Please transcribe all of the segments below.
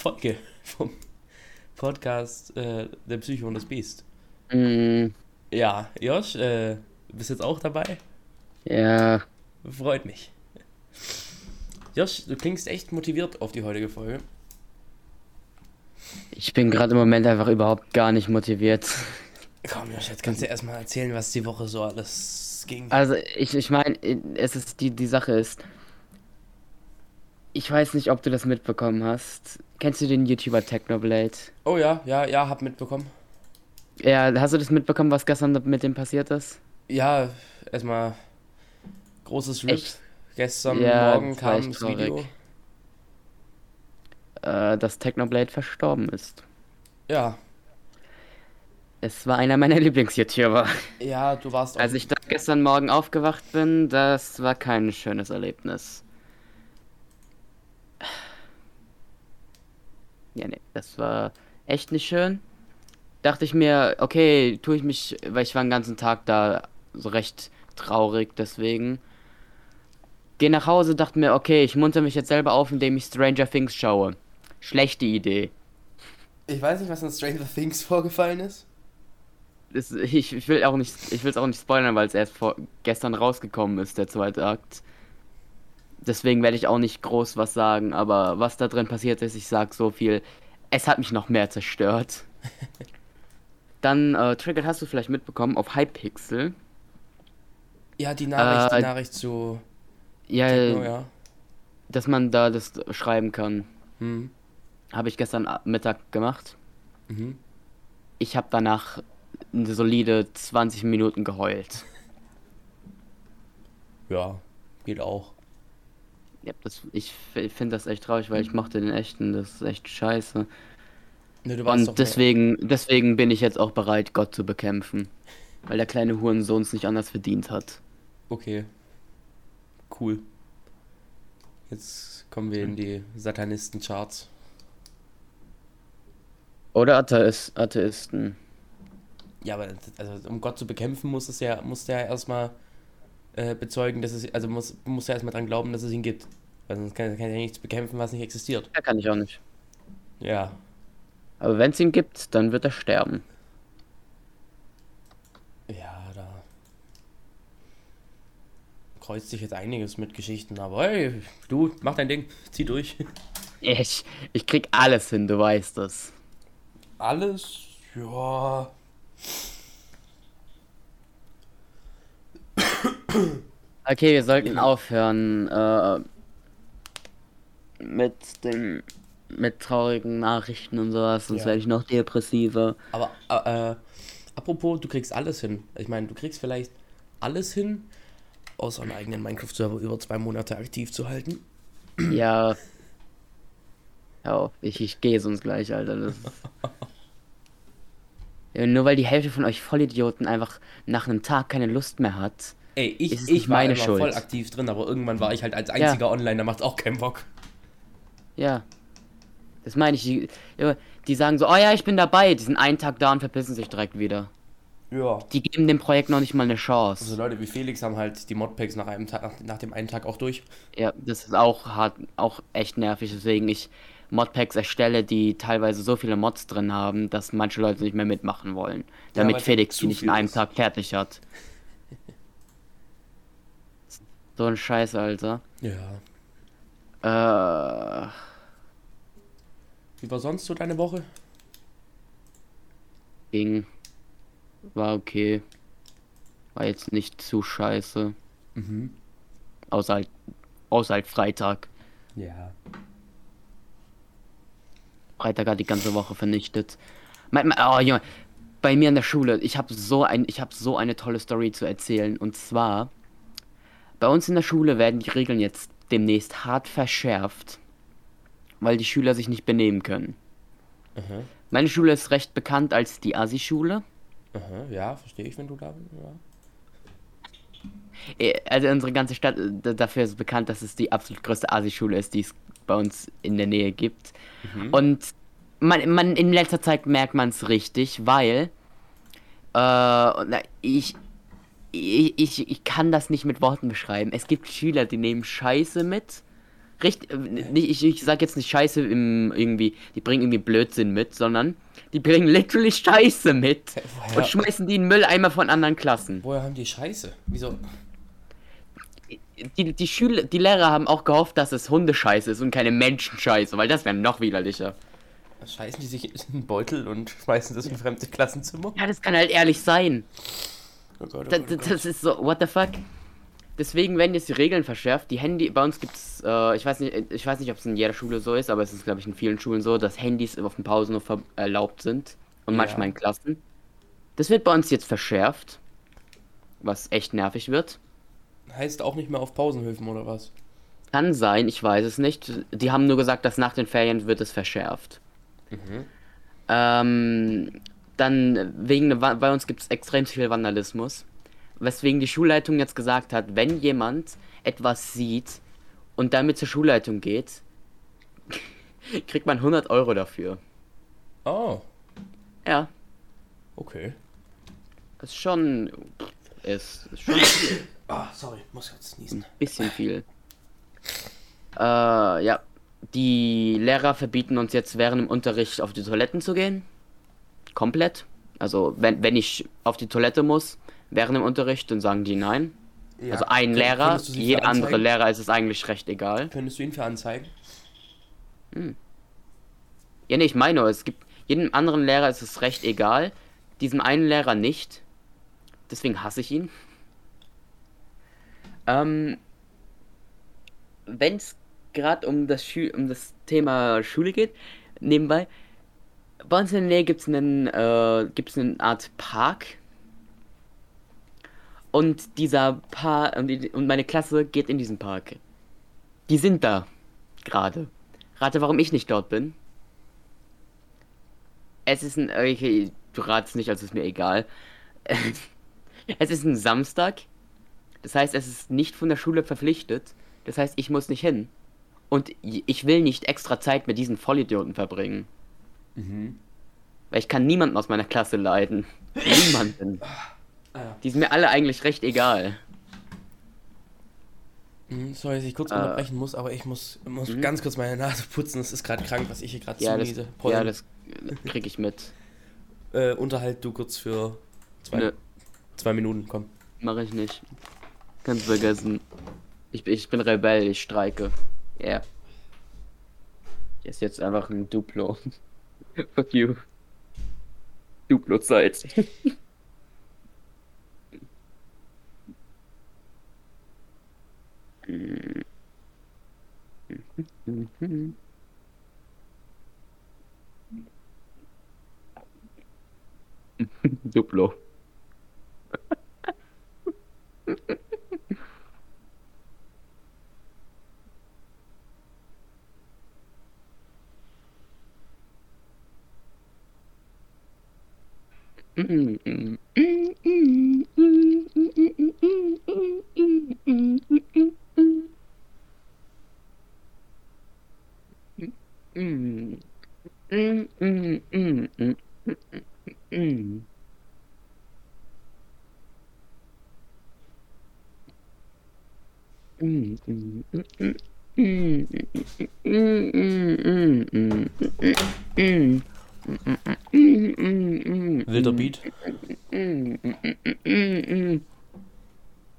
Folge vom Podcast äh, Der Psycho und das Biest. Mm, Ja, Josh, äh, du bist jetzt auch dabei? ja, Freut mich. Josh, du klingst echt motiviert auf die heutige Folge. ich bin gerade im Moment einfach überhaupt gar nicht motiviert. Komm, Josh, jetzt kannst du erstmal erzählen, was die Woche so alles ging. Also ich, ich meine, es ist die, die Sache ist, ich weiß nicht, ob du das mitbekommen hast. Kennst du den YouTuber Technoblade? Oh ja, ja, ja, hab mitbekommen. Ja, hast du das mitbekommen, was gestern mit dem passiert ist? Ja, erstmal großes RIP. Echt? Gestern Ja, Morgen kam das traurig. Video. Äh, dass Technoblade verstorben ist. Ja, Es war einer meiner Lieblings-YouTuber. ja, du warst auch. Als ich da gestern Morgen aufgewacht bin, das war kein schönes Erlebnis. Ja, nee, das war echt nicht schön. Dachte ich mir, okay, tue ich mich, weil ich war den ganzen Tag da so recht traurig, deswegen. Geh nach Hause, dachte mir, okay, ich munter mich jetzt selber auf, indem ich Stranger Things schaue. Schlechte Idee. ich weiß nicht, was in Stranger Things vorgefallen ist. Das, ich, ich will auch nicht, ich will es auch nicht spoilern, weil es erst vor, gestern rausgekommen ist, der zweite Akt. Deswegen werde ich auch nicht groß was sagen, aber was da drin passiert ist, ich sag so viel. Es hat mich noch mehr zerstört. Dann, äh, Triggered hast du vielleicht mitbekommen auf Hypixel. Ja, die Nachricht, Äh, die Nachricht zu. Ja, Techno, ja. dass man da das schreiben kann. Hm. Habe ich gestern Mittag gemacht. Mhm. Ich habe danach eine solide 20 Minuten geheult. Ja, geht auch. Ja, das, ich finde das echt traurig, weil ich mochte den echten. Das ist echt scheiße. Ne, doch Und deswegen, deswegen bin ich jetzt auch bereit, Gott zu bekämpfen. Weil der kleine Hurensohn es nicht anders verdient hat. Okay. Cool. Jetzt kommen wir in die Satanisten-Charts. Oder Atheist, Atheisten. Ja, aber also, um Gott zu bekämpfen, muss es ja, muss der ja erstmal äh, bezeugen, dass es, also muss, muss er erstmal dran glauben, dass es ihn gibt. Weil sonst kann, kann er ja nichts bekämpfen, was nicht existiert. Ja, kann ich auch nicht. Ja. Aber wenn es ihn gibt, dann wird er sterben. Ja, da kreuzt sich jetzt einiges mit Geschichten, aber hey, du, mach dein Ding, zieh durch. Ich, ich krieg alles hin, du weißt es. Alles, ja. Okay, wir sollten aufhören äh, mit den mit traurigen Nachrichten und sowas, sonst Ja. werde ich noch depressiver. Aber äh, äh, apropos, du kriegst alles hin. Ich meine, du kriegst vielleicht alles hin, außer einen eigenen Minecraft-Server über zwei Monate aktiv zu halten. Ja. Auf, ich, ich gehe sonst gleich, Alter. Das ja, nur weil die Hälfte von euch Vollidioten einfach nach einem Tag keine Lust mehr hat. Ey, ich, Ist ich war meine immer Schuld? voll aktiv drin, aber irgendwann war ich halt als einziger online, da macht auch keinen Bock. Ja. Das meine ich. Die, ja, die sagen so, oh ja, ich bin dabei. Die sind einen Tag da und verpissen sich direkt wieder. Ja. Die geben dem Projekt noch nicht mal eine Also Chance. Leute wie Felix haben halt die Modpacks nach einem Tag, nach, nach dem einen Tag auch durch. Ja, das ist auch hart, auch echt nervig, weswegen ich Modpacks erstelle, die teilweise so viele Mods drin haben, dass manche Leute nicht mehr mitmachen wollen. Damit es Felix die nicht in einem ist. Tag fertig hat. So ein Scheiß, Alter. Ja. Äh, Wie war sonst so deine Woche? ging. War okay. War jetzt nicht zu scheiße. Mhm. Außer halt, außer halt Freitag. Ja. Freitag hat die ganze Woche vernichtet. Oh, Junge, bei mir in der Schule, ich habe so ein, ich habe so eine tolle Story zu erzählen. Und zwar, bei uns in der Schule werden die Regeln jetzt demnächst hart verschärft, weil die Schüler sich nicht benehmen können. Aha. Meine Schule ist recht bekannt als die Asi-Schule. Aha. Ja, verstehe ich, wenn du da bist. Ja. Eh, Also unsere ganze Stadt äh, dafür ist bekannt, dass es die absolut größte Asi-Schule ist, die es bei uns in der Nähe gibt. Und man, man in letzter Zeit merkt man es richtig, weil äh, ich, ich, ich, ich kann das nicht mit Worten beschreiben. Es gibt Schüler, die nehmen Scheiße mit, Richtig, äh, ich, ich sag jetzt nicht Scheiße im irgendwie, die bringen irgendwie Blödsinn mit, sondern die bringen literally Scheiße mit Woher, und schmeißen die in den Mülleimer von anderen Klassen. woher haben die Scheiße? Wieso? Die, die Schüler, die Lehrer haben auch gehofft, dass es Hundescheiße ist und keine Menschenscheiße, weil das wäre noch widerlicher. Scheißen die sich in einen Beutel und schmeißen das in fremde Klassenzimmer? Ja, das kann halt ehrlich sein. Oh Gott, oh Das, Gott, oh Gott. das ist so, what the fuck? Deswegen werden jetzt die Regeln verschärft. Die Handy, bei uns gibt's, äh, ich weiß nicht, ich weiß nicht, ob es in jeder Schule so ist, aber es ist, glaube ich, in vielen Schulen so, dass Handys auf den Pausen nur ver- erlaubt sind. Und Ja. manchmal in Klassen. Das wird bei uns jetzt verschärft. Was echt nervig wird. Heißt auch nicht mehr auf Pausenhöfen oder was? Kann sein, ich weiß es nicht. Die haben nur gesagt, dass nach den Ferien wird es verschärft. Mhm. Ähm, dann wegen, Wa- bei uns gibt es extrem viel Vandalismus. Weswegen die Schulleitung jetzt gesagt hat, wenn jemand etwas sieht und damit zur Schulleitung geht, kriegt man 100 Euro dafür. Oh, Ja, okay. ist schon. Ist, ist schon ein Ah, sorry, muss jetzt niesen. bisschen viel. Äh, ja. Die Lehrer verbieten uns jetzt während dem Unterricht auf die Toiletten zu gehen. Komplett. Also, wenn, wenn ich auf die Toilette muss, während dem Unterricht, dann sagen die nein. Ja, Also ein Lehrer, jeder andere? Lehrer ist es eigentlich recht egal. Könntest du ihn für anzeigen? Ja, nee, ich meine, es gibt jedem anderen Lehrer ist es recht egal, diesem einen Lehrer nicht. Deswegen hasse ich ihn. Ähm, wenn es gerade um das Schü um das Thema Schule geht, nebenbei, bei uns in der Nähe gibt es einen, äh, gibt's eine Art Park. Und dieser Park und, meine Klasse geht in diesen Park. Die sind da gerade. Rate, warum ich nicht dort bin. Es ist ein. Okay, du ratest nicht, also ist mir egal. es ist ein Samstag. Das heißt, es ist nicht von der Schule verpflichtet. Das heißt, ich muss nicht hin. Und ich will nicht extra Zeit mit diesen Vollidioten verbringen. Mhm. Weil ich kann niemanden aus meiner Klasse leiden. Niemanden. Die sind mir alle eigentlich recht egal. Mhm, Sorry, dass ich kurz Äh. unterbrechen muss, aber ich muss, muss Mhm. ganz kurz meine Nase putzen. Es ist gerade krank, was ich hier gerade Ja, das, zuniese. ja, das krieg ich mit. Äh, unterhalt du kurz für zwei, Nö, zwei Minuten, komm. mache ich nicht. Kannst vergessen. Ich, ich bin Rebell, ich streike. Ja. Yeah. Esse jetzt einfach ein Duplo. Fuck you. Duplo-Zeit. Duplo. Wilder Beat.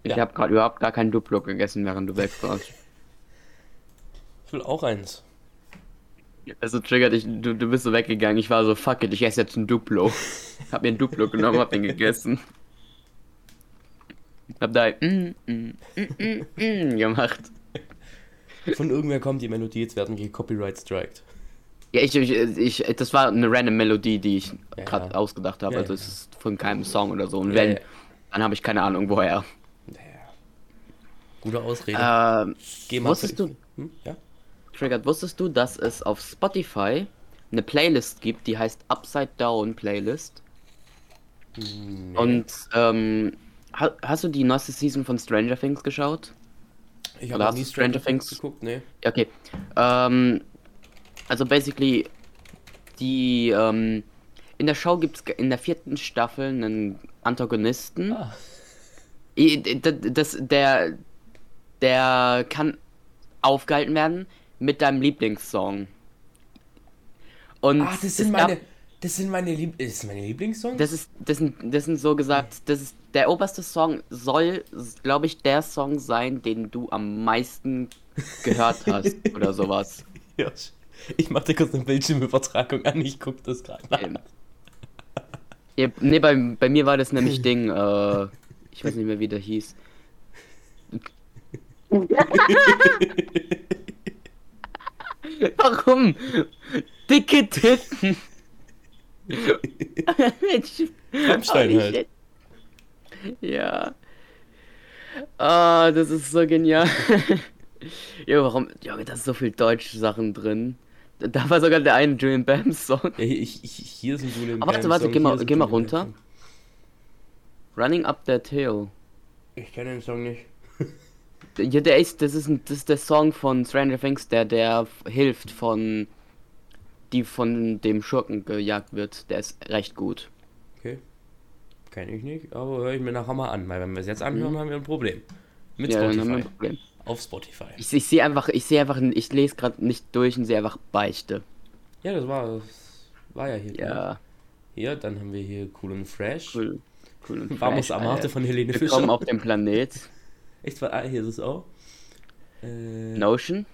Ich Ja. habe gerade überhaupt gar kein Duplo gegessen, während du weg warst. Ich will auch eins. Also triggert dich, du, du bist so weggegangen. Ich war so, fuck it, ich esse jetzt ein Duplo. Hab mir ein Duplo genommen, hab den gegessen. Hab da mm, mm, mm, mm, mm, gemacht. Von irgendwer kommt die Melodie, jetzt werden wir Copyright striked. Ja, ich, ich, ich, das war eine random Melodie, die ich Ja, gerade ja. ausgedacht habe. Ja, also es ist von keinem Song oder so. Und wenn, dann habe ich keine Ahnung woher. Gute Ausrede. Ähm, Geh mal wusstest du, Hm? Ja? Triggert, wusstest du, dass es auf Spotify eine Playlist gibt, die heißt Upside Down Playlist? Nee. Und ähm, ha hast du die neueste Season von Stranger Things geschaut? ich habe nie Stranger Stranger Things geguckt, nee. Ja, Okay. Ähm, also basically, die ähm, in der Show gibt es in der vierten Staffel einen Antagonisten. Ah. Das, der, der kann aufgehalten werden, mit deinem Lieblingssong. Und Ah, das sind meine, das sind meine, Lieb das sind meine Lieblingssongs? Das ist, das sind, das sind so gesagt, das ist der oberste Song soll, glaube ich, der Song sein, den du am meisten gehört hast oder sowas. Ja, ich mach dir kurz eine Bildschirmübertragung an, ich guck das gerade nach. Ähm, Ja, nee, bei, bei mir war das nämlich Ding, äh, ich weiß nicht mehr, wie der hieß. Warum? Dicke Titten. Rammstein halt. Ja. Ah, das ist so genial. ja, warum? Ja, da ist so viel deutsche Sachen drin. Da- war sogar der eine Julian Bam Song. Ja, ich, ich, hier ist ein Julian Aber warte, Bam warte, Song, geh mal- geh mal runter. Song. Running Up That Hill. Ich kenne den Song nicht. Ja, der ist, das ist, ein, das ist der Song von Stranger Things, der, der hilft von, die von dem Schurken gejagt wird. Der ist recht gut. Okay. Kenne ich nicht, aber höre ich mir nachher mal an, weil wenn wir es jetzt anhören, Mhm. haben wir ein Problem. Mit ja, dann haben wir Spotify. ein Problem. Auf Spotify. Ich, ich sehe einfach, ich sehe einfach, ich lese gerade nicht durch und sehe einfach Beichte. Ja, das war, das war ja hier. Ja, Hier, dann haben wir hier Cool und Fresh. cool. cool und Vamos fresh, Amarte Alter. von Helene Willkommen Fischer. auf dem Planet. Echt, war, ah, hier ist es auch. Äh, Notion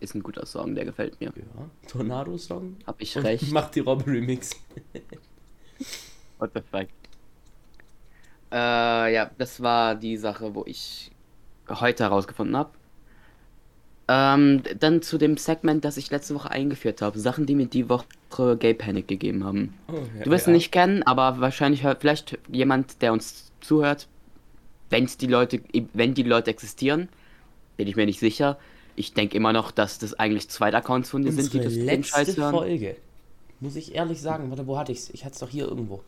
ist ein guter Song, der gefällt mir. Ja, Tornado-Song. Hab ich Und recht. Macht die Robbe Remix. What the fuck? Äh, ja, das war die Sache, wo ich heute herausgefunden habe. Ähm, dann zu dem Segment, das ich letzte Woche eingeführt habe. Sachen, die mir die Woche Gay Panic gegeben haben. Oh, ja, Du wirst ja. ihn nicht kennen, aber wahrscheinlich hört vielleicht jemand, der uns zuhört, wenn's die Leute, wenn die Leute existieren, bin ich mir nicht sicher. Ich denke immer noch, dass das eigentlich zwei Accounts von dir sind, die das den Scheiß letzte hören. Folge. Muss ich ehrlich sagen, warte, wo hatte ich's? Ich hatte es doch hier irgendwo.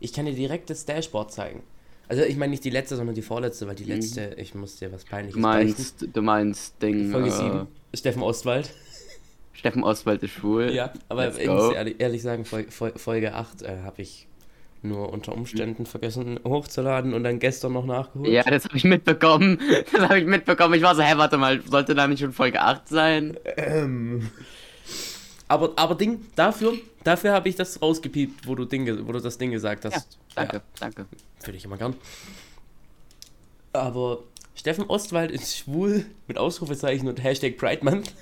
Ich kann dir direkt das Dashboard zeigen. Also ich meine nicht die letzte, sondern die vorletzte, weil die letzte, ich muss dir was peinliches Mhm. Du meinst, du meinst Ding, Folge äh, 7. Steffen Ostwald. Steffen Oswald ist schwul. Ja, aber ich muss ehrlich, ehrlich sagen, Fol Fol Folge 8 äh, habe ich nur unter Umständen vergessen hochzuladen und dann gestern noch nachgeholt. Ja, das habe ich mitbekommen. Das habe ich mitbekommen. Ich war so, hä, warte mal, sollte da nicht schon Folge 8 sein? Ähm. Aber, aber Ding, dafür, dafür habe ich das rausgepiept, wo du, Ding, wo du das Ding gesagt hast. Danke, danke. Würde ich immer gern. Aber Steffen Ostwald ist schwul mit Ausrufezeichen und Hashtag Pride Month.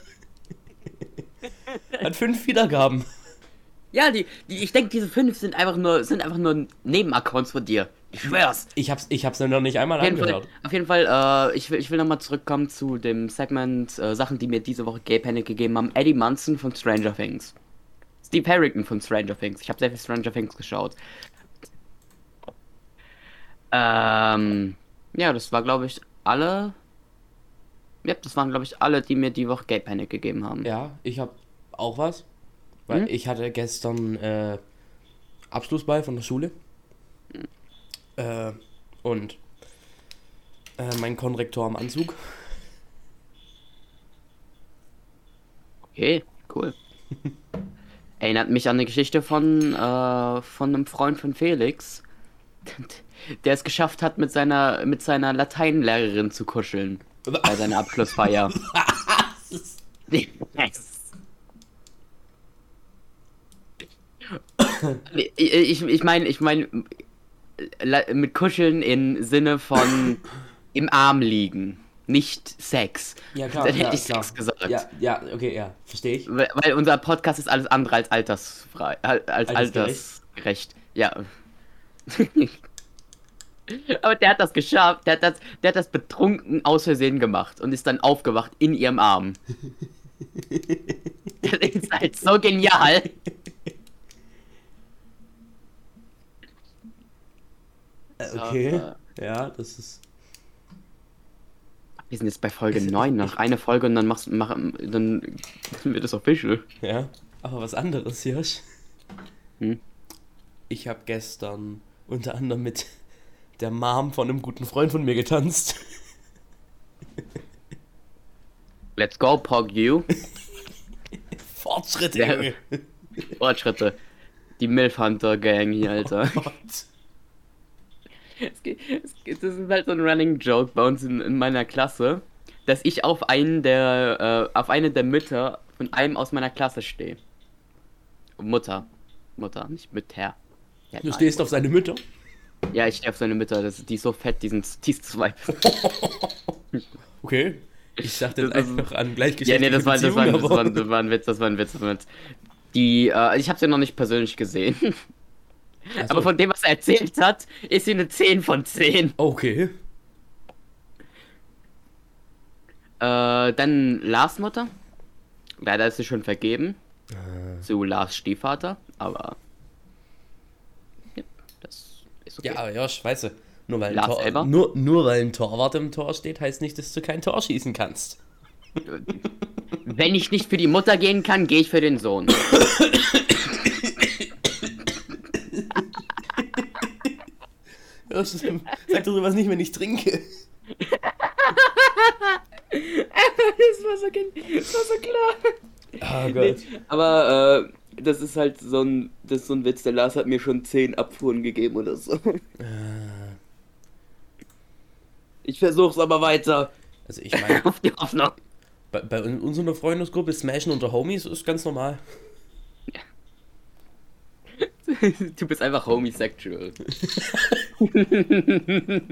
Hat fünf Wiedergaben. Ja, die, die ich denke, diese fünf sind einfach nur, sind einfach nur Nebenaccounts von dir. Ich schwör's. Ich hab's, ich hab's noch nicht einmal Auf jeden Fall, angehört. auf jeden Fall äh, ich will, ich will nochmal zurückkommen zu dem Segment äh, Sachen, die mir diese Woche Gay Panic gegeben haben. Eddie Munson von Stranger Things. Steve Harrington von Stranger Things. Ich habe sehr viel Stranger Things geschaut. Ähm, ja, das war, glaube ich, alle. Ja, das waren, glaube ich, alle, die mir die Woche Gay Panic gegeben haben. Ja, ich hab auch was. Weil Hm? ich hatte gestern äh, Abschlussball von der Schule. Äh, und äh, mein Konrektor am Anzug. Okay, cool. Erinnert mich an eine Geschichte von, äh, von einem Freund von Felix, der es geschafft hat, mit seiner, mit seiner Lateinlehrerin zu kuscheln. Bei seiner Abschlussfeier. ich ich, ich meine, ich meine, mit kuscheln im Sinne von im Arm liegen, nicht Sex. Ja, klar. Dann hätte ja, ich klar. Sex gesagt. Ja, ja, okay, ja, verstehe ich. Weil weil unser Podcast ist alles andere als altersfrei, al- als Altersgerecht. altersgerecht. Ja. Aber der hat das geschafft. Der hat das, der hat das betrunken aus Versehen gemacht und ist dann aufgewacht in ihrem Arm. das ist halt so genial. Okay. Ja. Ja, das ist. Wir sind jetzt bei Folge 9, noch eine Folge und dann machst mach, dann wird es official. Ja. Aber was anderes, Josh. Hm? Ich habe gestern unter anderem mit der Mom von einem guten Freund von mir getanzt. Let's go, Pog you. Fortschritte. Junge. Fortschritte. Die Milf Hunter Gang hier, Alter. Oh Gott. Es geht, es geht, das ist halt so ein Running Joke bei uns in, in meiner Klasse, dass ich auf einen der, äh, auf eine der Mütter von einem aus meiner Klasse stehe. Mutter. Mutter, nicht Mütter. Ja, Du stehst auf seine Mütter. Ja, ich stehe auf seine Mütter. Das, die ist so fett, die sind, die ist zwei. Okay. Ich dachte jetzt Das ist- einfach an Ja, gleichgeschlechtliche nee, das war, das, war, das, war, das war ein Witz, das war ein Witz. Das war ein Witz. Die, äh, ich habe sie noch nicht persönlich gesehen. Ach so. Aber von dem, was er erzählt hat, ist sie eine 10 von 10. Okay. Äh, dann Lars Mutter. Leider ist sie schon vergeben. Äh, Zu Lars Stiefvater. Aber. Ja, das ist okay. Ja, aber ja, scheiße. Nur weil, ein Lars Tor, selber? nur, nur weil ein Torwart im Tor steht, heißt nicht, dass du kein Tor schießen kannst. Wenn ich nicht für die Mutter gehen kann, gehe ich für den Sohn. Ja, das ist- Sag doch sowas nicht, wenn ich trinke. das, war so, das war so klar. Ah Nee, Gott. aber äh, das ist halt so ein, das ist so ein Witz. Der Lars hat mir schon 10 Abfuhren gegeben oder so. Äh, Ich versuch's aber weiter. Also ich meine, Auf die Hoffnung. bei, bei un- unserer Freundesgruppe Smashen unter Homies ist ganz normal. Du bist einfach homosexual.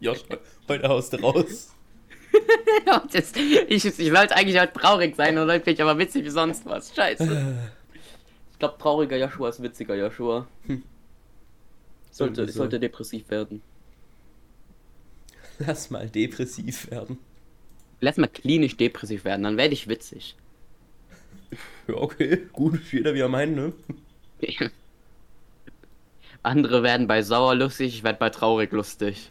Josh, heute haust du raus. Ja, das, ich, ich sollte eigentlich halt traurig sein und heute bin ich aber witzig wie sonst was. Scheiße. Ich glaube, trauriger Joshua ist witziger Joshua. Sollte, Irgendwie so. sollte depressiv werden. Lass mal depressiv werden. Lass mal klinisch depressiv werden, dann werde ich witzig. Ja, okay, gut, jeder wie er meint, ne? Andere werden bei sauer lustig, ich werde bei traurig lustig.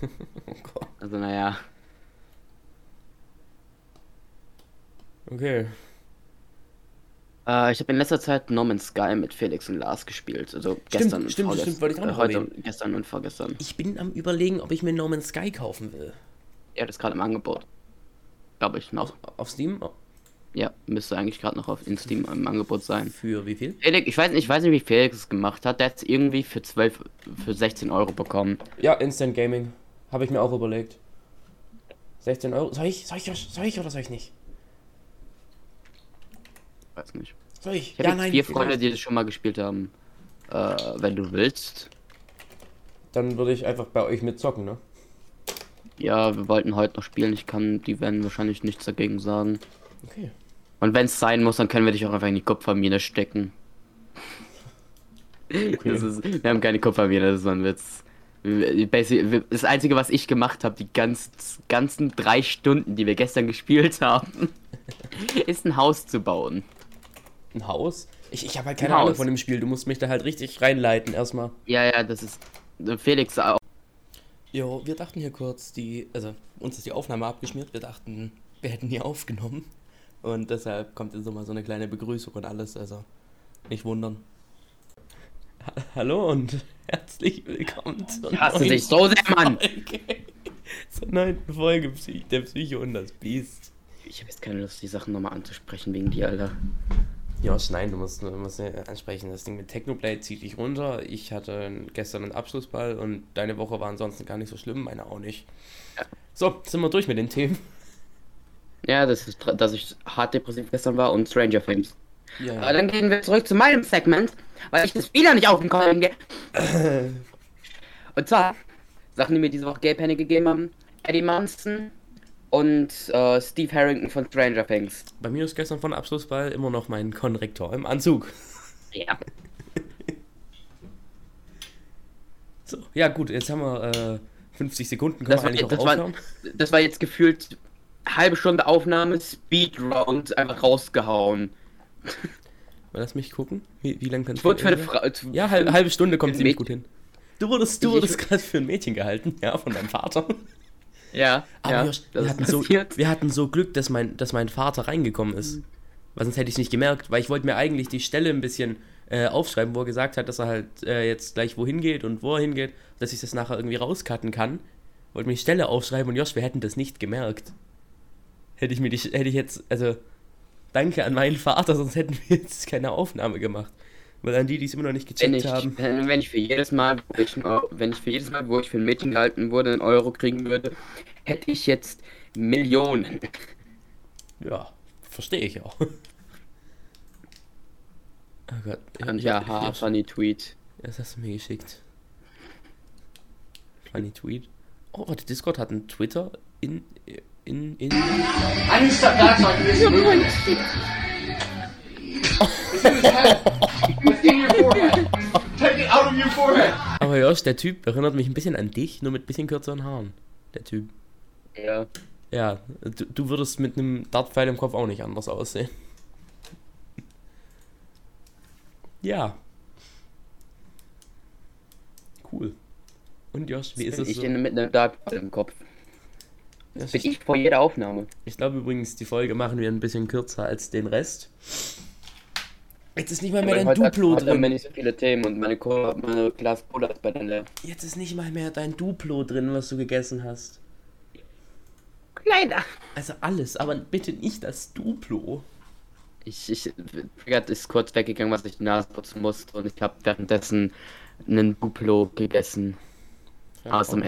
Oh Gott. Also naja. Okay. Äh, ich habe in letzter Zeit No Man's Sky mit Felix und Lars gespielt. Also gestern und stimmt, vorgestern. stimmt, wollte ich auch äh, noch heute, erwähnen. gestern und vorgestern. Ich bin am überlegen, ob ich mir No Man's Sky kaufen will. Ja, das ist gerade im Angebot. Glaube ich noch. Auf, auf Steam? Ja, müsste eigentlich gerade noch auf in Steam im Angebot sein. Für wie viel? Felix, ich weiß nicht, ich weiß nicht, wie Felix es gemacht hat. Der hat es irgendwie für 12, für 16 Euro bekommen. Ja, Instant Gaming. Habe ich mir auch überlegt. 16 Euro. Soll ich? Soll ich, soll ich oder soll ich nicht? Weiß nicht. Soll ich? Ich habe jetzt vier Freunde, die das schon mal gespielt haben. Äh, wenn du willst. Dann würde ich einfach bei euch mitzocken, ne? Ja, wir wollten heute noch spielen. Ich kann, die werden wahrscheinlich nichts dagegen sagen. Okay. Und wenn es sein muss, dann können wir dich auch einfach in die Kupfermine stecken. Das ist, wir haben keine Kupfermine, das ist ein Witz. Das Einzige, was ich gemacht habe, die ganz, ganzen drei Stunden, die wir gestern gespielt haben, ist ein Haus zu bauen. Ein Haus? Ich, ich habe halt keine Ein Ahnung von dem Spiel. Du musst mich da halt richtig reinleiten erstmal. Ja, ja, das ist. Felix auch. Jo, wir dachten hier kurz, die, also uns ist die Aufnahme abgeschmiert. Wir dachten, wir hätten die aufgenommen. Und deshalb kommt jetzt nochmal so eine kleine Begrüßung und alles. Also nicht wundern. Ha Hallo und herzlich willkommen zur Ich hasse dich so sehr, Mann! Folge. zur neunten Folge der Psycho und das Biest. Ich habe jetzt keine Lust, die Sachen nochmal anzusprechen wegen dir, Alter. Josh, nein, du musst, du musst ansprechen. Das Ding mit Technoblade zieht dich runter. Ich hatte gestern einen Abschlussball und deine Woche war ansonsten gar nicht so schlimm, meine auch nicht. So, sind wir durch mit den Themen. Ja, das ist, dass ich hart depressiv gestern war und Stranger Things. Ja, Aber dann gehen wir zurück zu meinem Segment, weil ich das wieder nicht auf den Kopf gehe. Und zwar Sachen, die mir diese Woche Gay Penny gegeben haben: Eddie Munson und äh, Steve Harrington von Stranger Things. Bei mir ist gestern von Abschlussball immer noch mein Konrektor im Anzug. Ja. So, ja gut, jetzt haben wir äh, 50 Sekunden, können Das wir war, eigentlich auch das, war, das war jetzt gefühlt halbe Stunde Aufnahme, Speedround, einfach rausgehauen. Lass mich gucken. Wie, wie lange kann Ich wurde für eine Frau. Ja, halbe, halbe Stunde kommt ziemlich gut hin. Du wurdest, du Ich- wurdest gerade für ein Mädchen gehalten, ja, von deinem Vater. Ja, Aber ja, Josh, das wir, ist hatten so, wir hatten so Glück, dass mein, dass mein Vater reingekommen ist. Weil sonst hätte ich es nicht gemerkt, weil ich wollte mir eigentlich die Stelle ein bisschen äh, aufschreiben, wo er gesagt hat, dass er halt äh, jetzt gleich wohin geht und wo er hingeht, dass ich das nachher irgendwie rauscutten kann. Wollte mir die Stelle aufschreiben und Josh, wir hätten das nicht gemerkt. Hätte ich mir die, hätte ich jetzt, also, danke an meinen Vater, sonst hätten wir jetzt keine Aufnahme gemacht. Weil an die, die es immer noch nicht Wenn gecheckt ich, haben. wenn wenn ich für jedes Mal, wo ich, wenn ich für jedes Mal, wo ich für ein Mädchen gehalten wurde, einen Euro kriegen würde, hätte ich jetzt Millionen. Ja, verstehe ich auch. Oh Gott. Und ich- ja, ich- ha, funny Tweet. Das hast du mir geschickt. Funny Tweet. Oh, warte, Discord hat einen Twitter in. In. in. I need to step back so I can your forehead. Aber Josh, der Typ erinnert mich ein bisschen an dich, nur mit ein bisschen kürzeren Haaren. Der Typ. Ja. Ja, du, du würdest mit einem Dartpfeil im Kopf auch nicht anders aussehen. Ja. Cool. Und Josh, wie ist es ich so? mit einem Dark im Kopf. Josh, Bin ich ich vor jeder Aufnahme. ich glaube übrigens, die Folge machen wir ein bisschen kürzer als den Rest. Jetzt ist nicht mal mehr dein Heute Duplo hat drin. nicht so viele Themen und meine, Cola, meine Glas Cola ist bei leer. Jetzt ist nicht mal mehr dein Duplo drin, was du gegessen hast. Leider. Also alles, aber bitte nicht das Duplo. Ich, ich, Triggert ist kurz weggegangen, was ich die Nase putzen musste und ich habe währenddessen einen Duplo gegessen. Aus dem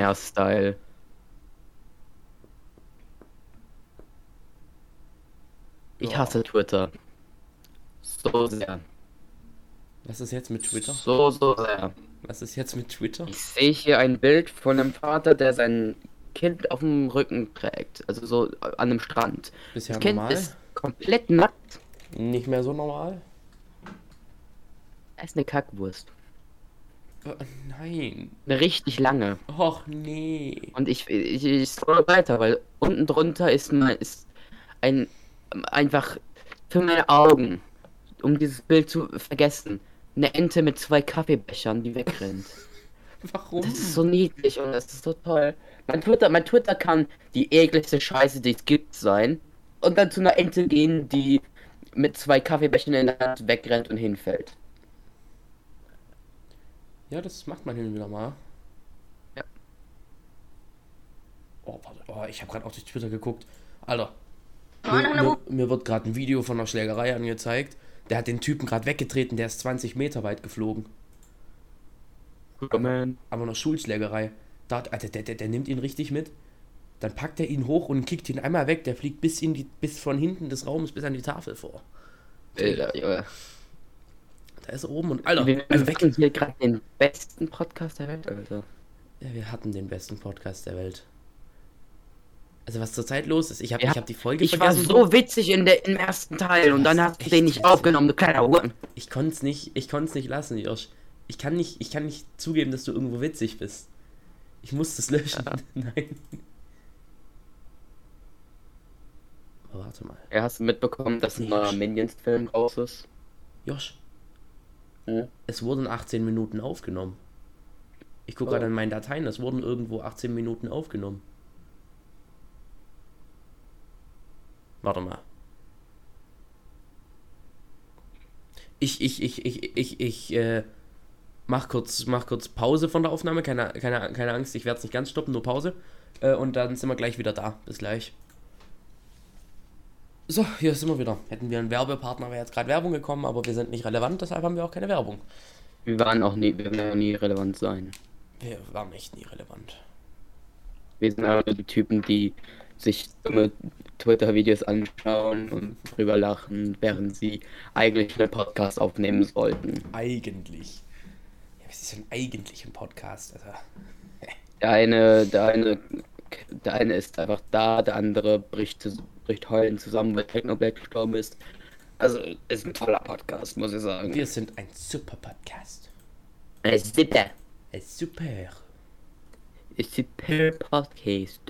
Ich hasse Twitter. So sehr. Was ist jetzt mit Twitter? So, so sehr. Was ist jetzt mit Twitter? Ich sehe hier ein Bild von einem Vater, der sein Kind auf dem Rücken trägt. Also so an einem Strand. Bisher das Kind normal? ist komplett nackt. Nicht mehr so normal? Er ist eine Kackwurst. Äh, nein. Eine richtig lange. Och nee. Und ich, ich, ich scroll weiter, weil unten drunter ist mal ist ein einfach für meine Augen, um dieses Bild zu vergessen, eine Ente mit zwei Kaffeebechern, die wegrennt. Warum? Das ist so niedlich und das ist so toll. Mein Twitter, mein Twitter kann die ekligste Scheiße, die es gibt, sein. Und dann zu einer Ente gehen, die mit zwei Kaffeebechern in der Hand wegrennt und hinfällt. Ja, das macht man hin und wieder mal. Ja. Oh, warte. Oh, ich habe gerade auch durch Twitter geguckt. Alter. Mir, mir, mir wird gerade ein Video von einer Schlägerei angezeigt. Der hat den Typen gerade weggetreten, der ist 20 Meter weit geflogen. Man. Aber eine Schulschlägerei. Da, der, der, der nimmt ihn richtig mit. Dann packt er ihn hoch und kickt ihn einmal weg. Der fliegt bis in die, bis von hinten des Raumes bis an die Tafel vor. Bilder, Junge. Da ist er oben und Alter, Wir also weg. hier gerade den besten Podcast der Welt, Alter. Ja, wir hatten den besten Podcast der Welt. Also was zurzeit los ist, ich habe Ja, ich hab die Folge Ich war so witzig in der, im ersten Teil und dann hast du den nicht witzig. aufgenommen, du kleiner Huren. Ich konnte es nicht, ich konnte es nicht lassen, Josh. Ich kann nicht, ich kann nicht zugeben, dass du irgendwo witzig bist. Ich muss das löschen. Nein. Aber warte mal. Ja, hast du mitbekommen, dass ein neuer Minions-Film raus ist? Josh, Ja. es wurden 18 Minuten aufgenommen. Ich gucke Oh. gerade in meinen Dateien, es wurden irgendwo 18 Minuten aufgenommen. Warte mal. Ich, ich, ich, ich, ich, ich, äh, mach kurz, mach kurz Pause von der Aufnahme. Keine, keine, keine Angst, ich werde es nicht ganz stoppen, nur Pause. Äh, und dann sind wir gleich wieder da. Bis gleich. So, hier sind wir wieder. Hätten wir einen Werbepartner, wäre jetzt gerade Werbung gekommen, aber wir sind nicht relevant, deshalb haben wir auch keine Werbung. Wir waren auch nie, wir werden auch nie relevant sein. Wir waren echt nie relevant. Wir sind aber die Typen, die sich dumme Twitter-Videos anschauen und drüber lachen, während sie eigentlich einen Podcast aufnehmen sollten. Eigentlich. Ja, was ist denn eigentlich ein Podcast? Also, Der eine, der eine, der eine ist einfach da, der andere bricht, bricht heulen zusammen, weil Technoblade gestorben ist. Also, ist ein toller Podcast, muss ich sagen. wir sind ein super Podcast. Ein super, Ein super. ein super Podcast.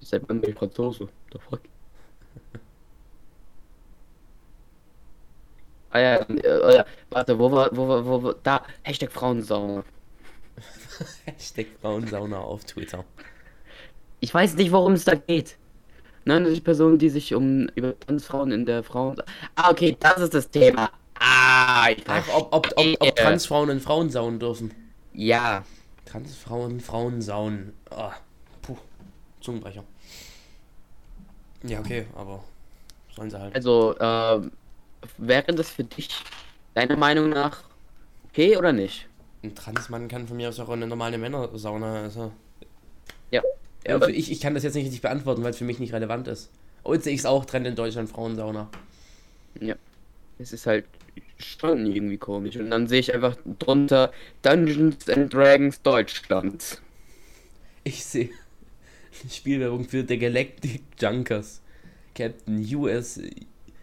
Seit wann bin ich Franzose? The fuck? Ah ja, äh, äh, warte, wo war, wo war, wo war, da, Hashtag Frauensauna. Hashtag Frauensauna auf Twitter. Ich weiß nicht, worum es da geht. 99 Personen, die sich um über Transfrauen in der Frauen... Ah, okay, das ist das Thema. Ah, ich Ach, ob, ob, ob, ob. Transfrauen in Frauensaunen dürfen. Ja, Transfrauen, Frauensaunen. Ah, puh, Zungenbrecher. Ja, okay, aber sollen sie halt. also, ähm, wäre das für dich, deiner Meinung nach, okay oder nicht? ein Transmann kann von mir aus auch eine normale Männersauna. Also. Ja. ja Also ich, ich kann das jetzt nicht richtig beantworten, weil es für mich nicht relevant ist. Sehe ich es auch Trend in Deutschland, Frauensauna. Ja. Es ist halt schon irgendwie komisch. Und dann sehe ich einfach drunter Dungeons and Dragons Deutschland. Ich sehe Spielwerbung für The Galactic Junkers. Captain US,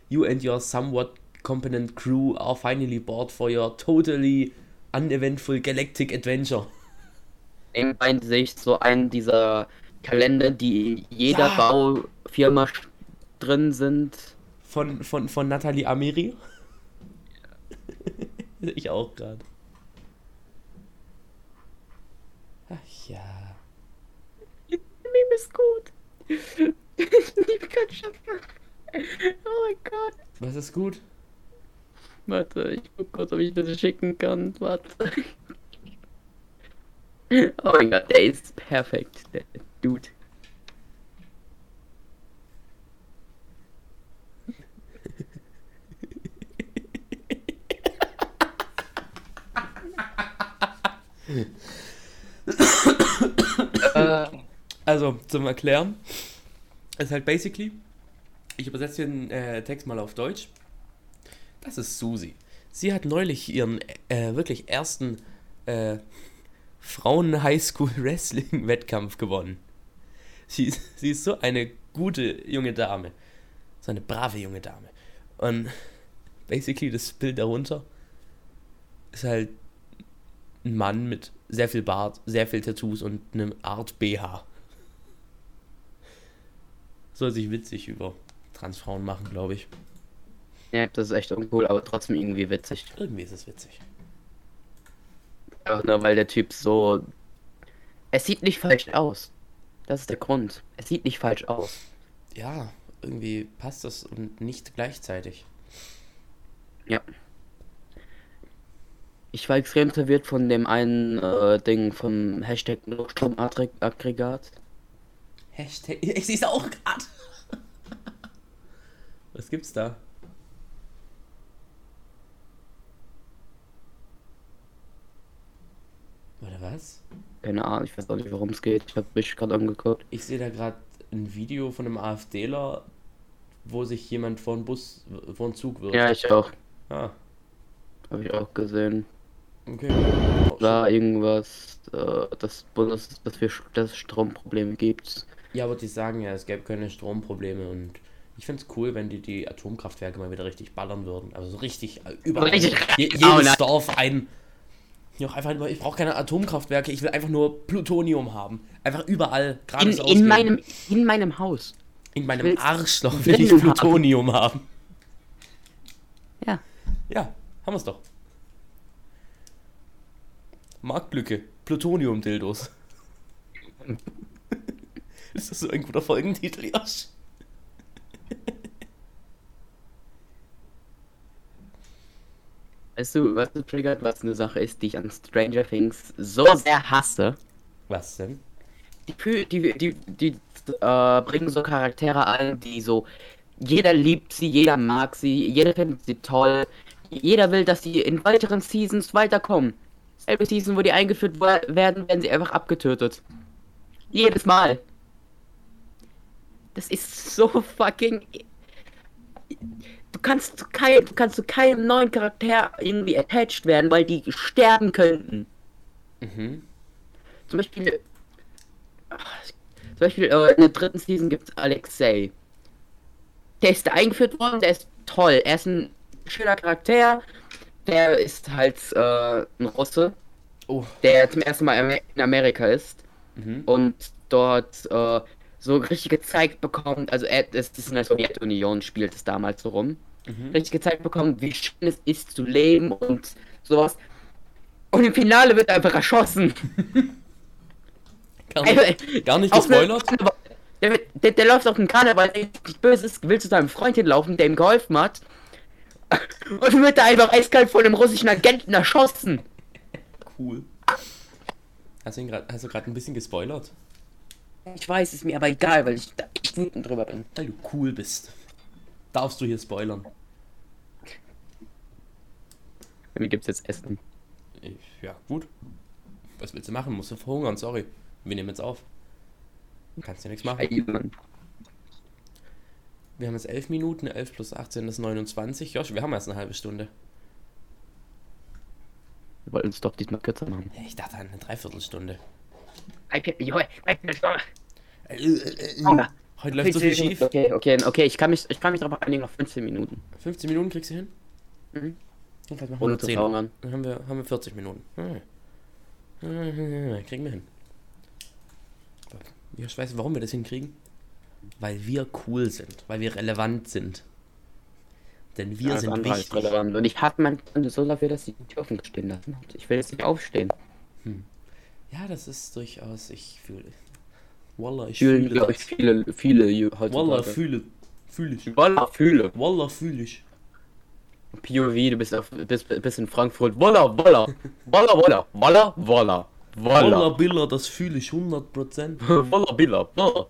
you and your somewhat competent crew are finally board for your totally uneventful galactic adventure. Nebenbei sehe ich so einen dieser Kalender, die in jeder Ja. Baufirma drin sind. Von, von, von Nathalie Amiri. Ich auch gerade. Ach ja. Meme ist gut. Die Bekanntschaft. Oh mein Gott. Was ist gut? Warte, ich guck kurz, ob ich das schicken kann. Warte. Oh mein Gott, der ist perfekt. Der Dude. äh, Also, zum Erklären. Ist halt basically, ich übersetze den äh, Text mal auf Deutsch. Das ist Susi. Sie hat neulich ihren äh, wirklich ersten äh, Frauen-Highschool-Wrestling-Wettkampf gewonnen. Sie, sie ist so eine gute junge Dame. So eine brave junge Dame. Und basically das Bild darunter ist halt ein Mann mit sehr viel Bart, sehr viel Tattoos und einem Art BH. Soll sich witzig über Transfrauen machen, glaube ich. ja, das ist echt uncool, aber trotzdem irgendwie witzig. Irgendwie ist es witzig. Einfach nur weil der Typ so. Es sieht nicht falsch aus. Das ist der Grund. Es sieht nicht falsch aus. Ja, irgendwie passt das und nicht gleichzeitig. Ja. Ich war extrem verwirrt von dem einen äh, Ding vom Hashtag Stromaggregat. Hashtag. Ich sehe es auch gerade. Was gibt's da? Oder was? Keine Ahnung, ich weiß auch nicht, worum es geht. Ich habe mich gerade angeguckt. Ich sehe da gerade ein Video von einem AfDler, wo sich jemand vor einen Bus, vor einen Zug wirft. Ja, ich auch. Ah, Habe ich auch gesehen. okay. War irgendwas, äh, das Bundes, dass wir dass es Stromprobleme gibt. Ja, aber die sagen ja, es gäbe keine Stromprobleme und ich find's cool, wenn die die Atomkraftwerke mal wieder richtig ballern würden. Also so richtig äh, überall. Richtig Je, reinhauen, jedes ne? Dorf ein. Ja, einfach ich brauche keine Atomkraftwerke, ich will einfach nur Plutonium haben. Einfach überall, In, gratis in ausgeben. meinem, in meinem Haus. in meinem will- Arschloch will ich haben. Plutonium haben. Ja. Ja, haben wir's doch. Marktlücke, Plutonium-Dildos. Ist das so ein guter Folgentitel, Josh? Weißt du, was du triggert, was eine Sache ist, die ich an Stranger Things so sehr hasse? Was denn? Die, die, die, die äh, bringen so Charaktere ein, die so. Jeder liebt sie, jeder mag sie, jeder findet sie toll. Jeder will, dass sie in weiteren Seasons weiterkommen. Selbe Season, wo die eingeführt werden, werden sie einfach abgetötet. Jedes Mal. Das ist so fucking. Du kannst zu kein, du kannst zu keinem neuen Charakter irgendwie attached werden, weil die sterben könnten. Mhm. Zum Beispiel. Zum Beispiel äh, in der dritten Season gibt es Alexei. Der ist da eingeführt worden, der ist toll. Er ist ein schöner Charakter. Der ist halt äh, ein Russe, Oh. der zum ersten Mal in Amerika ist Mhm. und dort äh, so richtig gezeigt bekommt, also er, es ist in der Sowjetunion, spielt es damals so rum, Mhm. richtig gezeigt bekommt, wie schön es ist zu leben und sowas. Und im Finale wird er einfach erschossen. Gar nicht, gar nicht gespoilert? Der, der, der läuft auf dem Karneval, der nicht böse ist, will zu seinem Freund hinlaufen, der ihm geholfen hat. Und wird da einfach eiskalt von einem russischen Agenten erschossen. Cool. Hast du, ihn grad, hast du gerade ein bisschen gespoilert? Ich weiß, ist mir aber egal, weil ich da echt wütend drüber bin. Weil du cool bist. Darfst du hier spoilern? Mir gibt's jetzt Essen. Ich, ja, gut. Was willst du machen? Musst du verhungern, sorry. Wir nehmen jetzt auf. Kannst ja nichts machen. Scheiben. Wir haben jetzt 11 Minuten, 11 plus 18 ist 29. Josh, wir haben erst eine halbe Stunde. Wir wollten es doch diesmal kürzer machen. Ich dachte an eine Dreiviertelstunde. Okay, Junge, Äh, äh, äh, Heute läuft so viel schief. Okay, okay, okay, ich kann mich, ich kann mich darauf einigen, noch 15 Minuten. 15 Minuten kriegst du hin? Mhm. Und vielleicht machen wir Ohne nur zu 10. verhungern. Dann haben wir, haben wir 40 Minuten. Hm. Kriegen wir hin. Ich weiß, warum wir das hinkriegen. Weil wir cool sind. Weil wir relevant sind. Denn wir Alles sind wichtig. relevant. Und ich habe mein so dafür, dass die Tür offen stehen lassen. Ich will jetzt nicht aufstehen. Ja, das ist durchaus, ich fühle. Wallah, ich Fühlen, fühle glaube ich, viele, viele ju- Wallah, fühle. Fühle ich. Walla, fühle. Wallah, fühle ich. POV, du bist, auf, bist, bist in Frankfurt. Walla, walla. Walla, walla. Walla, walla. Wallah, Walla. Billa, das fühle ich 100%. Walla, billa, walla.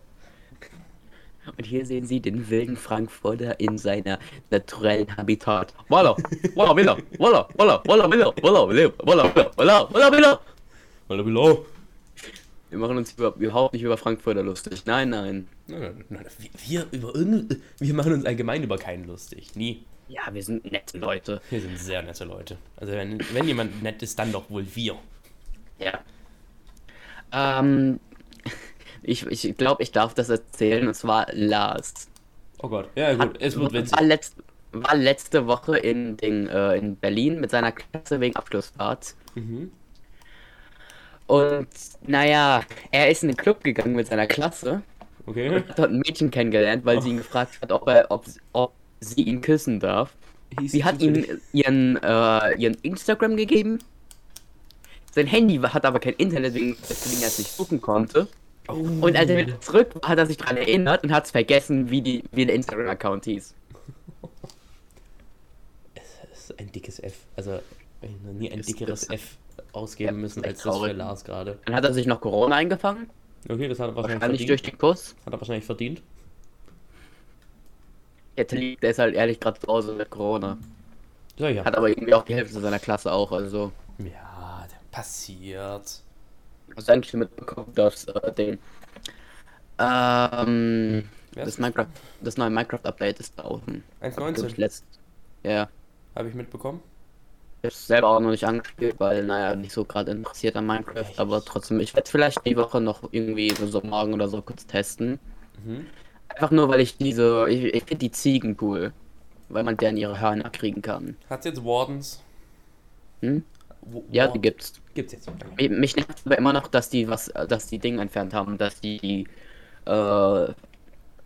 Und hier sehen Sie den wilden Frankfurter in seiner naturellen Habitat. Walla, walla, billa, walla, walla, walla, billa, walla, billa, walla, billa, walla, walla, billa. Billa. Wir machen uns über, überhaupt nicht über Frankfurter lustig. Nein, nein. Nein, nein, wir, wir, über wir machen uns allgemein über keinen lustig. Nie. Ja, wir sind nette Leute. Wir sind sehr nette Leute. Also wenn, wenn jemand nett ist, dann doch wohl wir. Ja. Ähm, ich ich glaube, ich darf das erzählen. Und zwar Lars. Oh Gott. Ja gut, es wird witzig. War, letzt, war letzte Woche in, den, äh, in Berlin mit seiner Klasse wegen Abschlussfahrt. Mhm. Und naja, er ist in den Club gegangen mit seiner Klasse. Okay. Hat dort ein Mädchen kennengelernt, weil sie ihn gefragt hat, ob, er, ob, ob sie ihn küssen darf. Hieß Sie hat ihm ihren, äh, ihren Instagram gegeben. Sein Handy hat aber kein Internet, wegen, deswegen er es nicht suchen konnte. Oh. Und als er wieder zurück war, hat er sich daran erinnert und hat es vergessen, wie, die, wie der Instagram-Account hieß. Das ist ein dickes F. Also, ich noch nie ein Das- dickeres F ausgeben Ja, müssen als ist das für traurig. Lars gerade. Dann hat er sich noch Corona eingefangen. Okay, das hat er wahrscheinlich Wahrscheinlich durch verdient. den Kuss. Hat er wahrscheinlich verdient. Jetzt liegt, der ist halt ehrlich gerade zu Hause mit Corona. Ja, ja. Hat aber irgendwie auch die Hälfte seiner Klasse auch, also. Ja, passiert. Hast du eigentlich mitbekommen, dass äh, den. Ähm. Wer Das, Minecraft, das neue Minecraft-Update ist draußen. Hab ich 1,19 letzt. Ja. habe ich mitbekommen. Ich hab's selber auch noch nicht angespielt, weil, naja, nicht so gerade interessiert an Minecraft, aber trotzdem, ich werde vielleicht die Woche noch irgendwie so, morgen oder so kurz testen. Mhm. Einfach nur, weil ich diese, ich, ich finde die Ziegen cool. Weil man deren ihre Hörner kriegen kann. Hat's jetzt Wardens? Hm? Wo- Ja, die gibt's. Gibt's jetzt. Mich- nervt aber immer noch, dass die was, dass die Dinge entfernt haben, dass die, die äh,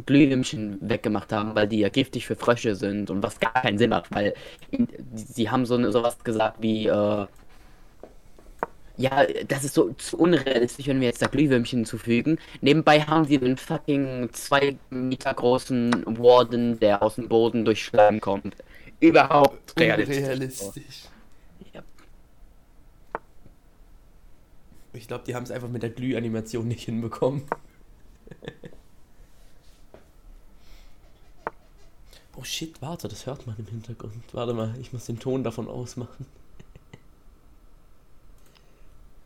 Glühwürmchen weggemacht haben, weil die ja giftig für Frösche sind und was gar keinen Sinn macht, weil sie haben so eine, sowas gesagt wie, äh, ja, das ist so zu unrealistisch, wenn wir jetzt da Glühwürmchen hinzufügen. Nebenbei haben sie einen fucking zwei Meter großen Warden, der aus dem Boden durch Schleim kommt. Überhaupt realistisch. Unrealistisch. Ja. Ich glaube, die haben es einfach mit der Glühanimation nicht hinbekommen. Shit, warte, das hört man im Hintergrund. Warte mal, ich muss den Ton davon ausmachen.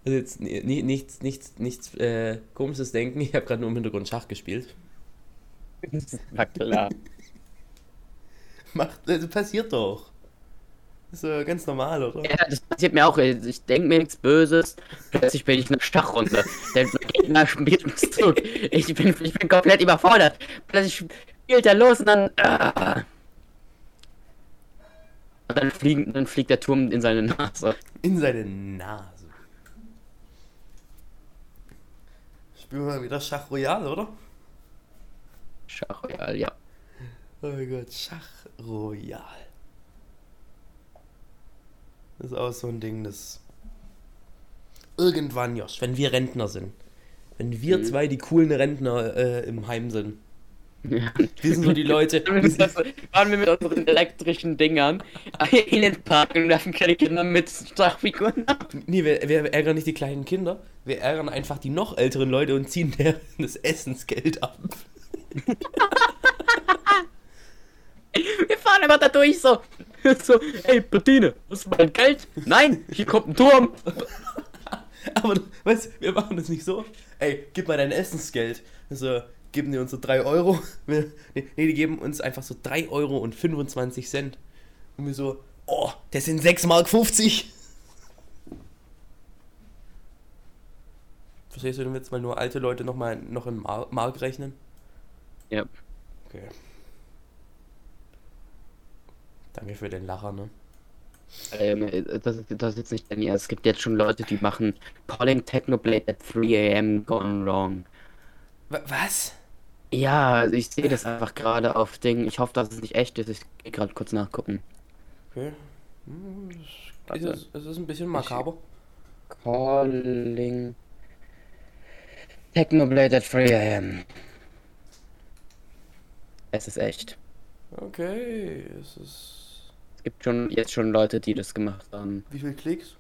Also jetzt ni- ni- nichts, nichts, nichts äh, komisches denken. Ich habe gerade nur im Hintergrund Schach gespielt. Na klar. Macht, also passiert doch. Ist ja ganz normal, oder? Ja, das passiert mir auch. Ich denke mir nichts Böses. Plötzlich bin ich in einer Schachrunde. Der Gegner spielt mich zurück. Ich bin, ich bin komplett überfordert. Plötzlich spielt er los und dann. Ah. Und dann, fliegen, dann fliegt der Turm in seine Nase. In seine Nase. Spielen wir mal wieder Schach Royal, oder? Schachroyal, ja. Oh mein Gott, Schach Royal. Das ist auch so ein Ding, das. Irgendwann, Josh, wenn wir Rentner sind. Wenn wir Mhm. zwei die coolen Rentner äh, im Heim sind. Ja. Wir sind so die Leute. Sind, Fahren wir mit unseren elektrischen Dingern in den Park und werfen keine Kinder mit Schachfiguren ab. nee, wir, wir ärgern nicht die kleinen Kinder. Wir ärgern einfach die noch älteren Leute und ziehen deren das Essensgeld ab. Wir fahren einfach da durch so. So, ey, Bettine, hast du mein Geld? Nein, hier kommt ein Turm. Aber, weißt du, wir machen das nicht so. Ey, gib mal dein Essensgeld. Also, geben die uns so 3 Euro. Nee, die geben uns einfach so 3 Euro und 25 Cent. Und wir so, oh, das sind 6 Mark 50. Verstehst du den Witz, weil nur alte Leute noch mal noch in Mar Mark rechnen? Ja. Okay. Danke für den Lacher, ne? Ähm, das, ist, das ist jetzt nicht dein. Es gibt jetzt schon Leute, die machen Calling Technoblade at 3 am gone wrong. Wa- Was? Ja, ich sehe das einfach gerade auf Ding. Ich hoffe, dass es nicht echt ist. Ich gehe gerade kurz nachgucken. Okay. Hm, Es Warte. ist, es ist ein bisschen makaber. Calling Technoblade at 3 am. Es ist echt. Okay, es ist. Es gibt schon jetzt schon Leute, die das gemacht haben. Wie viele Klicks?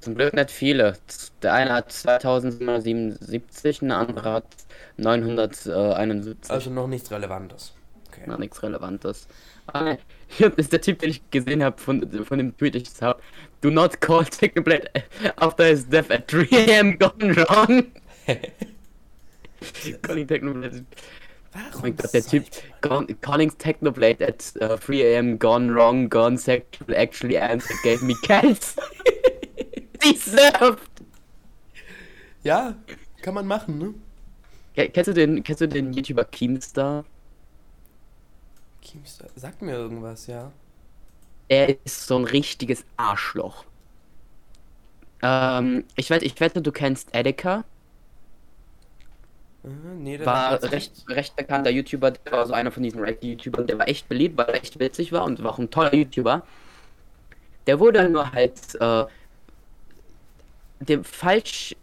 Zum Glück nicht viele. Der eine hat 2777, der andere hat 971. Also noch nichts Relevantes. Okay. Na, nichts Relevantes. Ah, hier ist der Typ, den ich gesehen habe von, von dem Tweet, den ich jetzt habe. Do not call Technoblade after his death at 3 am gone wrong. calling Technoblade. Warum Oh mein Gott, der Typ. Gone, calling Technoblade at uh, 3 am gone wrong, gone sexual actually answered gave me cancer. Deserved. Ja, kann man machen, ne? Ke- Kennst du den, kennst du den YouTuber Keemstar? Keemstar, sagt mir irgendwas, ja. Er ist so ein richtiges Arschloch. Ähm, ich wette, ich wette, du kennst Edeka. Äh, nee, War recht, recht bekannter YouTuber, der war so einer von diesen React-YouTubern, der war echt beliebt, weil er echt witzig war und war auch ein toller YouTuber. Der wurde nur halt, äh, dem falsch,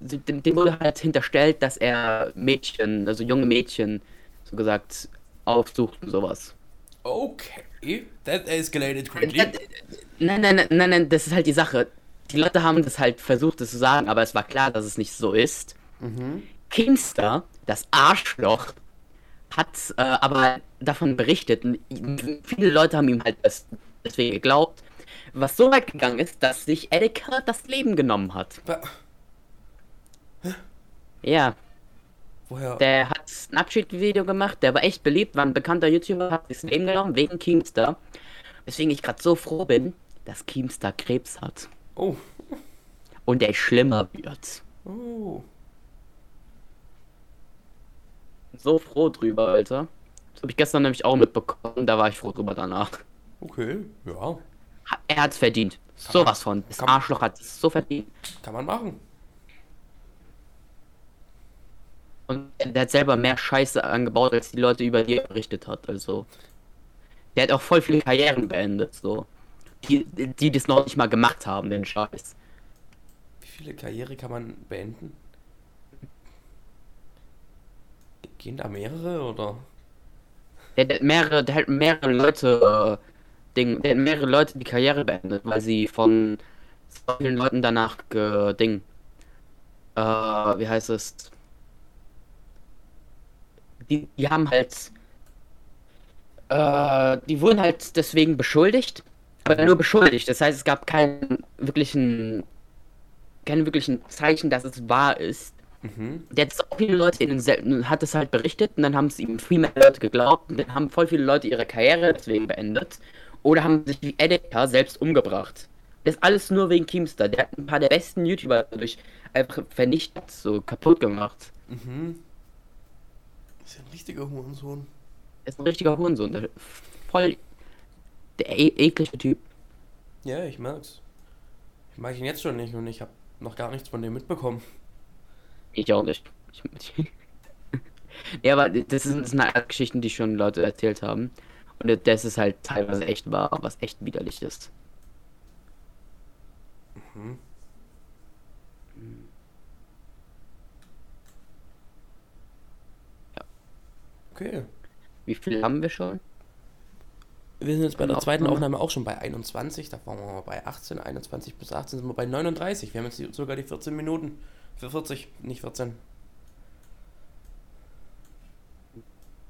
dem, dem wurde halt hinterstellt, dass er Mädchen, also junge Mädchen, so gesagt, aufsucht und sowas. Okay, that escalated quickly. Nein, nein, nein, nein, nein, das ist halt die Sache. Die Leute haben das halt versucht, das zu sagen, aber es war klar, dass es nicht so ist. Mhm. Kimster, das Arschloch, hat äh, aber davon berichtet. Und viele Leute haben ihm halt das, deswegen geglaubt. Was so weit gegangen ist, dass sich Erika das Leben genommen hat. Wa- Ja, Woher? der hat ein Abschiedsvideo gemacht, der war echt beliebt, war ein bekannter YouTuber, hat sich das Leben genommen wegen Keemstar. Weswegen ich gerade so froh bin, dass Keemstar Krebs hat. Oh, Und der schlimmer wird. oh. So froh drüber, Alter. Das habe ich gestern nämlich auch mitbekommen, da war ich froh drüber danach. Okay, ja, Er hat's verdient. Sowas von. Das Kann- Arschloch hat es so verdient. kann man machen. Und der hat selber mehr Scheiße angebaut, als die Leute über die er berichtet hat. Also. Der hat auch voll viele Karrieren beendet, so. Die, die das noch nicht mal gemacht haben, den Scheiß. Wie viele Karriere kann man beenden? Gehen da mehrere oder? Der, der hat mehrere, der hat mehrere Leute, äh, Ding, der hat mehrere Leute die Karriere beendet, weil sie von so vielen Leuten danach ge, Ding, äh, wie heißt es? Die, die haben halt, äh, die wurden halt deswegen beschuldigt, aber nur beschuldigt. Das heißt, es gab keinen wirklichen, keine wirklichen Zeichen, dass es wahr ist. Mhm. Der hat so viele Leute in den Sel- hat es halt berichtet und dann haben es ihm viel mehr Leute geglaubt und dann haben voll viele Leute ihre Karriere deswegen beendet oder haben sich wie Editor selbst umgebracht. Das ist alles nur wegen Keemstar. Der hat ein paar der besten YouTuber dadurch einfach vernichtet, so kaputt gemacht. Mhm. Ist ja ein richtiger Hurensohn. Ist ein richtiger Hurensohn. Der, voll der e eklige Typ. Ja, ich merk's. Ich mag ihn jetzt schon nicht und ich habe noch gar nichts von dem mitbekommen. Ich auch nicht. Ich, ja, aber das sind, das sind halt Geschichten, die schon Leute erzählt haben. Und das ist halt teilweise echt wahr, was echt widerlich ist. Mhm. Okay. Wie viel haben wir schon? Wir sind jetzt bei der zweiten Aufnahme? Auch schon bei 21. Da waren wir mal bei 18, 21 bis 18 sind wir bei 39. Wir haben jetzt sogar die 14 Minuten. Für 40, nicht 14.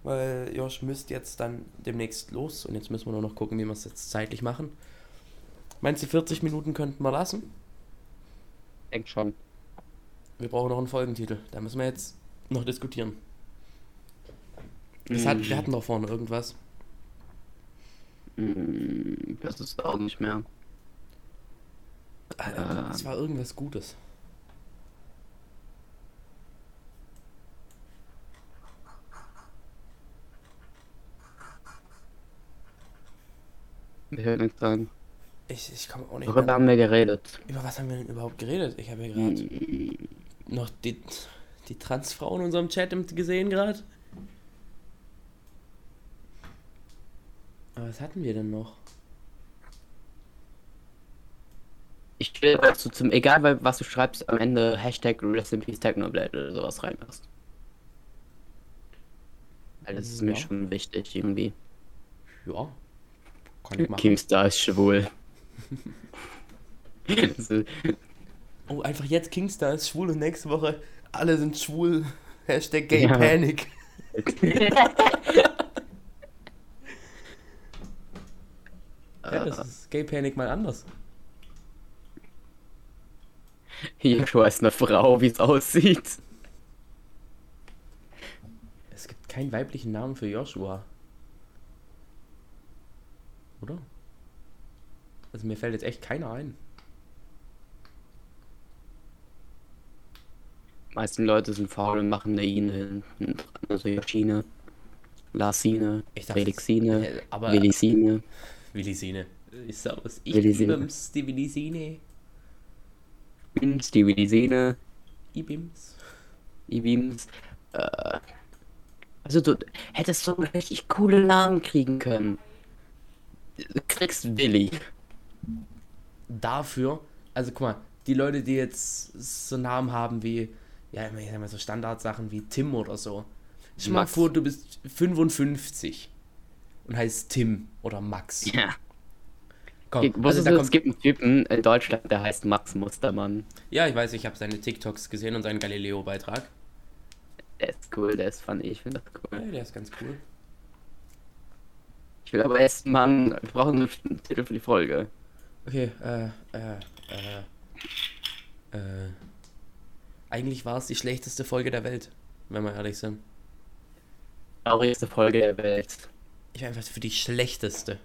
weil Josh müsste jetzt dann demnächst los und jetzt müssen wir nur noch gucken, wie wir es jetzt zeitlich machen. Meinst du, 40 Minuten könnten wir lassen? Denk schon. Wir brauchen noch einen Folgentitel. Da müssen wir jetzt noch diskutieren. Das hat, wir hatten doch vorne irgendwas. Mm, Das ist auch nicht mehr. Es war irgendwas Gutes. Wir hören nichts an. Ich, ich komme auch nicht Worüber haben wir geredet? Über was haben wir denn überhaupt geredet? Ich habe ja gerade noch die, die Transfrau in unserem Chat gesehen gerade. Aber was hatten wir denn noch? Ich will, dass du zum, egal was du schreibst, am Ende Hashtag Peace Technoblade oder sowas reinmachst. Weil das ist mir Ja. schon wichtig irgendwie. Ja. Kann ich machen. Kingstar ist schwul. so, Oh, einfach jetzt Kingstar ist schwul und nächste Woche alle sind schwul. Hashtag Gay Ja. Panic. Ja, das ist Gay Panic mal anders. Joshua ist eine Frau, wie es aussieht. Es gibt keinen weiblichen Namen für Joshua. Oder? Also mir fällt jetzt echt keiner ein. Die meisten Leute sind faul und machen eine Ine hinten dran. Also Yoshine, Larsine, Ich dachte, Felixine, äh, aber- Willisine. Willisine. Ist servus. Ich Willisine. bims, die Willisine. Bims, die Willisine, Ibims. Ibims. Äh, also du hättest so richtig coolen Namen kriegen können. Du kriegst Willi. Dafür, also guck mal, die Leute, die jetzt so Namen haben wie, ja, immer, ich sag mal so Standardsachen wie Tim oder so. Mal Max. vor, du bist 55 und heißt Tim oder Max. Ja. Komm, also da kommt, es gibt einen Typen in Deutschland, der heißt Max Mustermann. ja, ich weiß, ich habe seine TikToks gesehen und seinen Galileo-Beitrag. Der ist cool, der ist funny, ich finde das Ja, cool. der ist ganz cool. Ich will aber erst mal, einen- wir brauchen einen Titel für die Folge. Okay, äh, äh, äh, äh. Eigentlich war es die schlechteste Folge der Welt, wenn wir ehrlich sind. Traurigste Folge der Welt. Ich war einfach für die schlechteste.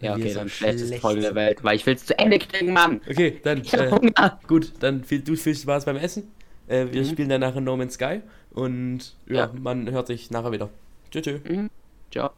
Ja, okay, dann schlechteste schlecht. Folge der Welt, weil ich will es zu Ende kriegen, Mann. Okay, dann, Ich äh, Hunger. gut, dann viel, du viel Spaß beim Essen. Äh, wir Mhm. spielen danach in No Man's Sky und ja, Ja. man hört sich nachher wieder. Tschüss. tschüss. Mhm. Ciao.